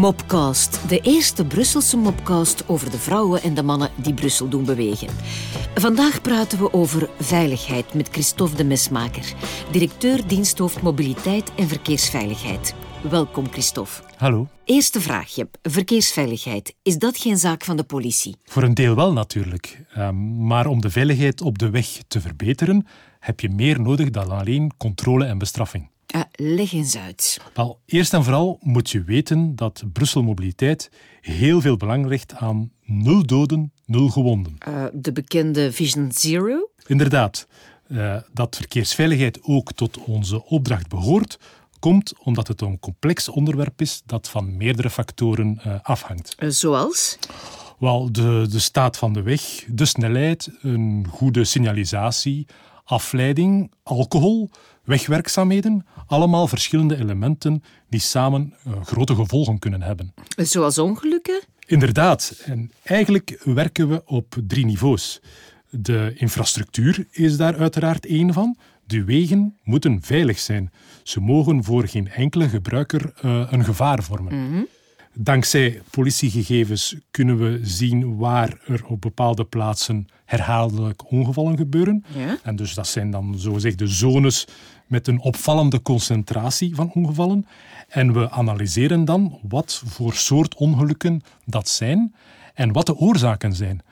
Mopcast, de eerste Brusselse mopcast over de vrouwen en de mannen die Brussel doen bewegen. Vandaag praten we over veiligheid met Christophe de Mesmaker, directeur diensthoofd mobiliteit en verkeersveiligheid. Welkom Christophe. Hallo. Eerste vraagje. Verkeersveiligheid. Is dat geen zaak van de politie? Voor een deel wel natuurlijk. Ehm, maar om de veiligheid op de weg te verbeteren, heb je meer nodig dan alleen controle en bestraffing. Uh, leg eens uit. Wel, eerst en vooral moet je weten dat Brussel Mobiliteit heel veel belang richt aan nul doden, nul gewonden. Uh, de bekende Vision Zero? Inderdaad. Uh, dat verkeersveiligheid ook tot onze opdracht behoort, komt omdat het een complex onderwerp is dat van meerdere factoren afhangt. zoals? Wel, de, de staat van de weg, de snelheid, een goede signalisatie, afleiding, alcohol, wegwerkzaamheden, allemaal verschillende elementen die samen uh, grote gevolgen kunnen hebben. Zoals ongelukken? Inderdaad. En eigenlijk werken we op drie niveaus. De infrastructuur is daar uiteraard één van. De wegen moeten veilig zijn. Ze mogen voor geen enkele gebruiker uh, een gevaar vormen. Mm -hmm. Dankzij politiegegevens kunnen we zien waar er op bepaalde plaatsen herhaaldelijk ongevallen gebeuren. Ja? En dus dat zijn dan zogezegd de zones met een opvallende concentratie van ongevallen. En we analyseren dan wat voor soort ongelukken dat zijn en wat de oorzaken zijn.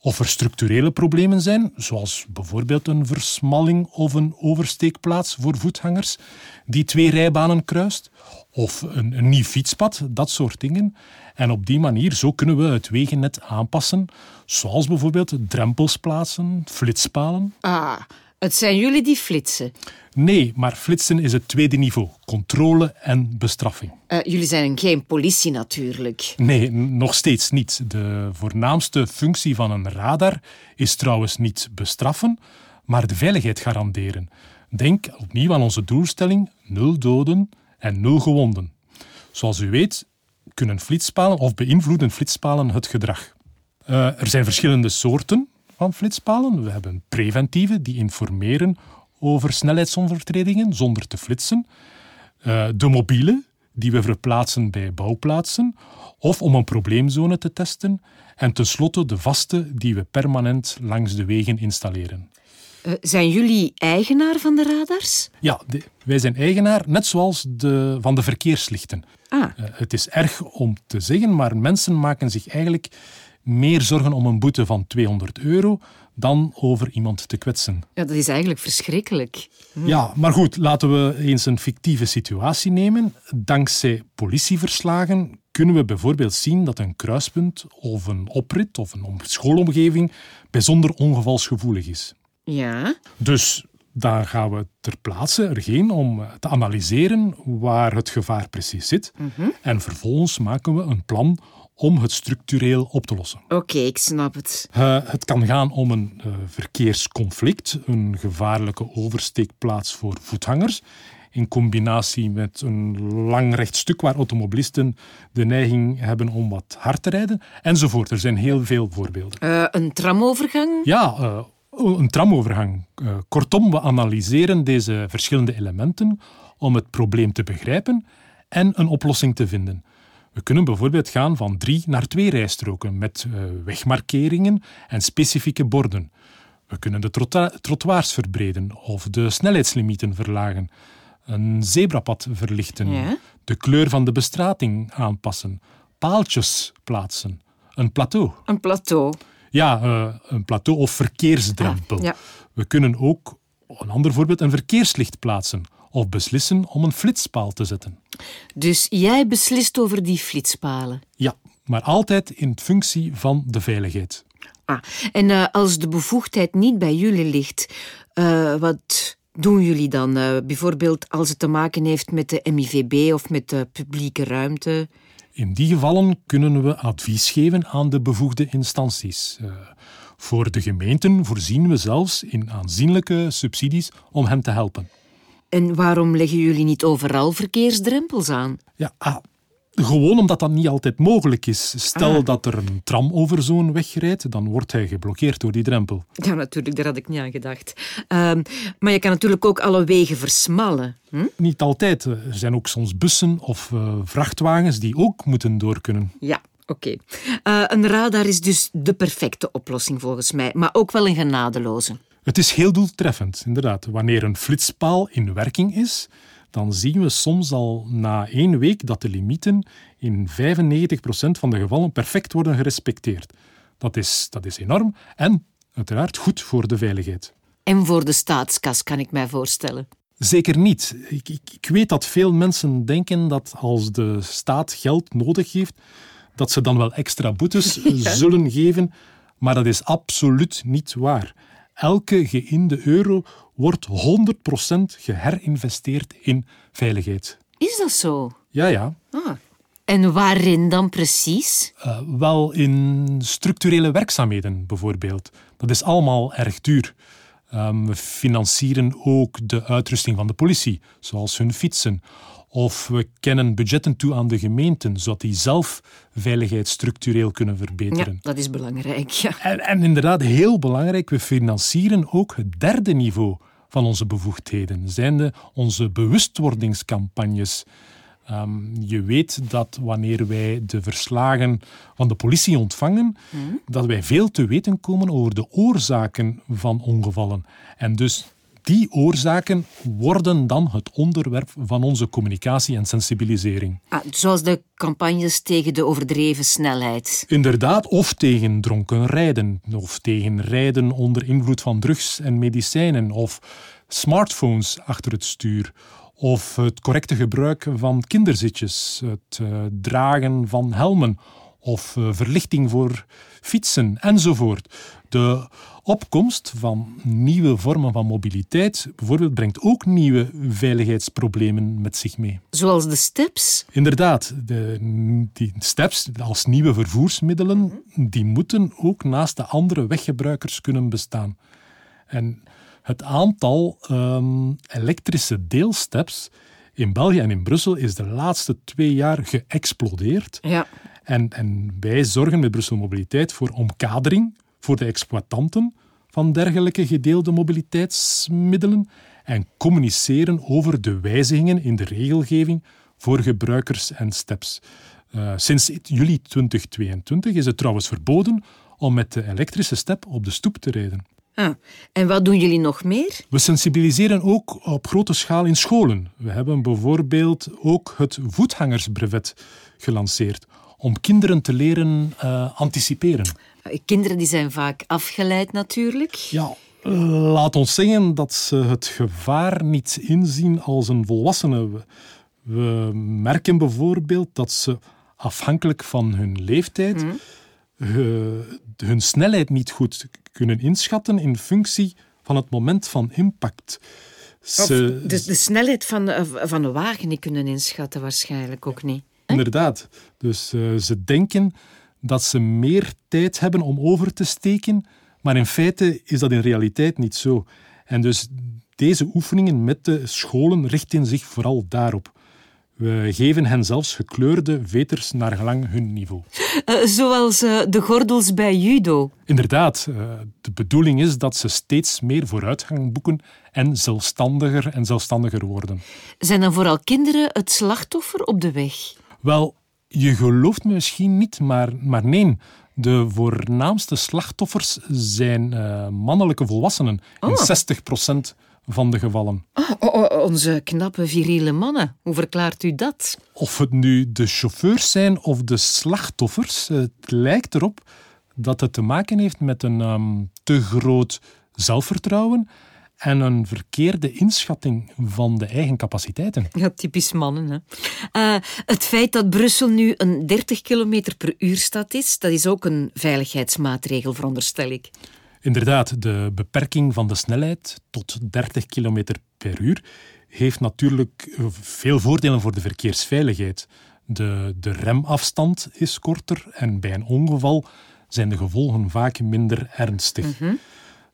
Of er structurele problemen zijn, zoals bijvoorbeeld een versmalling of een oversteekplaats voor voetgangers die twee rijbanen kruist, of een, een nieuw fietspad, dat soort dingen. En op die manier, zo kunnen we het wegennet aanpassen, zoals bijvoorbeeld drempels plaatsen, flitspalen. Ah, het zijn jullie die flitsen? Nee, maar flitsen is het tweede niveau. Controle en bestraffing. Uh, jullie zijn geen politie natuurlijk. Nee, nog steeds niet. De voornaamste functie van een radar is trouwens niet bestraffen, maar de veiligheid garanderen. Denk opnieuw aan onze doelstelling: nul doden en nul gewonden. Zoals u weet kunnen flitspalen of beïnvloeden flitspalen het gedrag. Uh, er zijn verschillende soorten van flitspalen. We hebben preventieve, die informeren over snelheidsovertredingen zonder te flitsen. Uh, de mobiele, die we verplaatsen bij bouwplaatsen of om een probleemzone te testen. En tenslotte de vaste, die we permanent langs de wegen installeren. Uh, zijn jullie eigenaar van de radars? Ja, de, wij zijn eigenaar, net zoals de, van de verkeerslichten. Ah. Uh, het is erg om te zeggen, maar mensen maken zich eigenlijk meer zorgen om een boete van 200 euro dan over iemand te kwetsen. Ja, dat is eigenlijk verschrikkelijk. Hm. Ja, maar goed, laten we eens een fictieve situatie nemen. Dankzij politieverslagen kunnen we bijvoorbeeld zien dat een kruispunt of een oprit of een schoolomgeving bijzonder ongevalsgevoelig is. Ja. Dus dan gaan we ter plaatse erheen om te analyseren waar het gevaar precies zit. Mm -hmm. En vervolgens maken we een plan om het structureel op te lossen. Oké, okay, ik snap het. Uh, het kan gaan om een uh, verkeersconflict, een gevaarlijke oversteekplaats voor voetgangers, in combinatie met een lang recht stuk waar automobilisten de neiging hebben om wat hard te rijden, enzovoort. Er zijn heel veel voorbeelden. Uh, een tramovergang? Ja, een tramovergang. kortom, we analyseren deze verschillende elementen om het probleem te begrijpen en een oplossing te vinden. We kunnen bijvoorbeeld gaan van drie naar twee rijstroken met uh, wegmarkeringen en specifieke borden. We kunnen de trottoirs verbreden of de snelheidslimieten verlagen, een zebrapad verlichten, ja? de kleur van de bestrating aanpassen, paaltjes plaatsen, een plateau. Een plateau. Ja, uh, een plateau of verkeersdrempel. Ah, ja. We kunnen ook, een ander voorbeeld, een verkeerslicht plaatsen of beslissen om een flitspaal te zetten. Dus jij beslist over die flitspalen? Ja, maar altijd in functie van de veiligheid. Ah, en uh, als de bevoegdheid niet bij jullie ligt, uh, wat doen jullie dan? Uh, bijvoorbeeld als het te maken heeft met de MIVB of met de publieke ruimte? In die gevallen kunnen we advies geven aan de bevoegde instanties. voor de gemeenten voorzien we zelfs in aanzienlijke subsidies om hen te helpen. En waarom leggen jullie niet overal verkeersdrempels aan? Ja, ah, Gewoon omdat dat niet altijd mogelijk is. Stel dat er een tram over zo'n weg rijdt, dan wordt hij geblokkeerd door die drempel. Ja, natuurlijk, daar had ik niet aan gedacht. Ehm, maar je kan natuurlijk ook alle wegen versmallen. Hm? Niet altijd. Er zijn ook soms bussen of uh, vrachtwagens die ook moeten door kunnen. Ja, Oké. Okay. een radar is dus de perfecte oplossing volgens mij, maar ook wel een genadeloze. Het is heel doeltreffend, inderdaad. Wanneer een flitspaal in werking is, dan zien we soms al na één week dat de limieten in 95% van de gevallen perfect worden gerespecteerd. Dat is, dat is enorm en uiteraard goed voor de veiligheid. En voor de staatskas, kan ik mij voorstellen. Zeker niet. Ik, ik, ik weet dat veel mensen denken dat als de staat geld nodig heeft, dat ze dan wel extra boetes zullen geven, maar dat is absoluut niet waar. Elke geïnde euro wordt 100% geherinvesteerd in veiligheid. Is dat zo? Ja, ja. Ah. En waarin dan precies? Uh, wel in structurele werkzaamheden bijvoorbeeld. Dat is allemaal erg duur. Um, we financieren ook de uitrusting van de politie, zoals hun fietsen. Of we kennen budgetten toe aan de gemeenten, zodat die zelf veiligheid structureel kunnen verbeteren. Ja, dat is belangrijk. Ja. En, en inderdaad, heel belangrijk, we financieren ook het derde niveau van onze bevoegdheden, zijnde onze bewustwordingscampagnes. Um, je weet dat wanneer wij de verslagen van de politie ontvangen, hmm. dat wij veel te weten komen over de oorzaken van ongevallen. En dus die oorzaken worden dan het onderwerp van onze communicatie en sensibilisering. Ah, zoals de campagnes tegen de overdreven snelheid. Inderdaad, of tegen dronken rijden, of tegen rijden onder invloed van drugs en medicijnen, of smartphones achter het stuur, of het correcte gebruik van kinderzitjes, het uh, dragen van helmen, of uh, verlichting voor fietsen enzovoort. De opkomst van nieuwe vormen van mobiliteit bijvoorbeeld brengt ook nieuwe veiligheidsproblemen met zich mee. Zoals de steps? Inderdaad, de, die steps als nieuwe vervoersmiddelen, die moeten ook naast de andere weggebruikers kunnen bestaan. En het aantal um, elektrische deelsteps in België en in Brussel is de laatste twee jaar geëxplodeerd. Ja. En, en wij zorgen met Brussel Mobiliteit voor omkadering voor de exploitanten van dergelijke gedeelde mobiliteitsmiddelen en communiceren over de wijzigingen in de regelgeving voor gebruikers en steps. Uh, sinds juli 2022 is het trouwens verboden om met de elektrische step op de stoep te rijden. Ah, en wat doen jullie nog meer? We sensibiliseren ook op grote schaal in scholen. We hebben bijvoorbeeld ook het voetgangersbrevet gelanceerd om kinderen te leren uh, anticiperen. Kinderen die zijn vaak afgeleid natuurlijk. Ja, laat ons zeggen dat ze het gevaar niet inzien als een volwassene. We merken bijvoorbeeld dat ze afhankelijk van hun leeftijd mm. hun snelheid niet goed kunnen inschatten in functie van het moment van impact. Ze, de, de, snelheid van, van de wagen niet kunnen inschatten waarschijnlijk ook niet. Inderdaad. Dus uh, ze denken dat ze meer tijd hebben om over te steken, maar in feite is dat in realiteit niet zo. En dus deze oefeningen met de scholen richten zich vooral daarop. We geven hen zelfs gekleurde veters naar gelang hun niveau. Uh, zoals uh, de gordels bij judo. Inderdaad. Uh, de bedoeling is dat ze steeds meer vooruitgang boeken en zelfstandiger en zelfstandiger worden. Zijn dan vooral kinderen het slachtoffer op de weg? Wel, je gelooft me misschien niet, maar, maar nee. De voornaamste slachtoffers zijn uh, mannelijke volwassenen oh. in 60% van de gevallen. Oh, oh, oh, onze knappe viriele mannen. Hoe verklaart u dat? Of het nu de chauffeurs zijn of de slachtoffers, het lijkt erop dat het te maken heeft met een um, te groot zelfvertrouwen en een verkeerde inschatting van de eigen capaciteiten. Ja, typisch mannen. Hè. Uh, het feit dat Brussel nu een 30 km per uur stad is, dat is ook een veiligheidsmaatregel, veronderstel ik. Inderdaad, de beperking van de snelheid tot 30 km per uur heeft natuurlijk veel voordelen voor de verkeersveiligheid. De, de remafstand is korter en bij een ongeval zijn de gevolgen vaak minder ernstig. Mm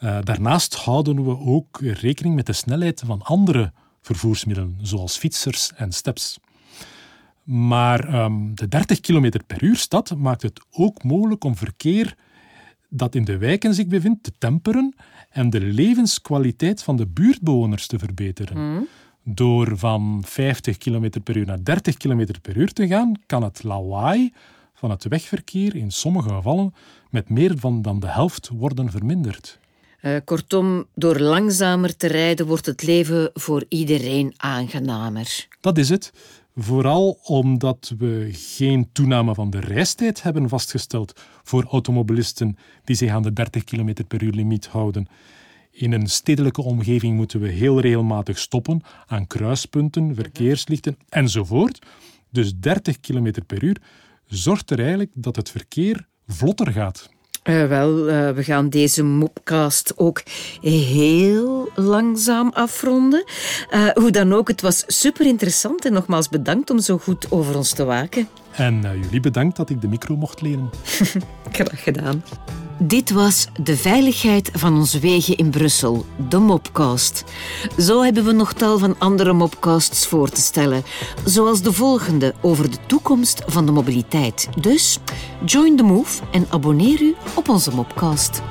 uh, daarnaast houden we ook rekening met de snelheid van andere vervoersmiddelen, zoals fietsers en steps. Maar ehm, de 30 km per uur stad maakt het ook mogelijk om verkeer dat in de wijken zich bevindt te temperen en de levenskwaliteit van de buurtbewoners te verbeteren. Door van 50 km per uur naar 30 km per uur te gaan, kan het lawaai van het wegverkeer in sommige gevallen met meer van dan de helft worden verminderd. Uh, kortom, door langzamer te rijden wordt het leven voor iedereen aangenamer. Dat is het. Vooral omdat we geen toename van de reistijd hebben vastgesteld voor automobilisten die zich aan de 30 km per uur limiet houden. In een stedelijke omgeving moeten we heel regelmatig stoppen aan kruispunten, verkeerslichten enzovoort. Dus 30 km per uur zorgt er eigenlijk dat het verkeer vlotter gaat. Uh, wel, uh, we gaan deze mopcast ook heel langzaam afronden. Uh, hoe dan ook, het was super interessant en nogmaals bedankt om zo goed over ons te waken. En jullie bedankt dat ik de micro mocht lenen. Graag gedaan. Dit was de veiligheid van onze wegen in Brussel, de Mopcast. Zo hebben we nog tal van andere Mopcasts voor te stellen, zoals de volgende over de toekomst van de mobiliteit. Dus join the move en abonneer u op onze Mopcast.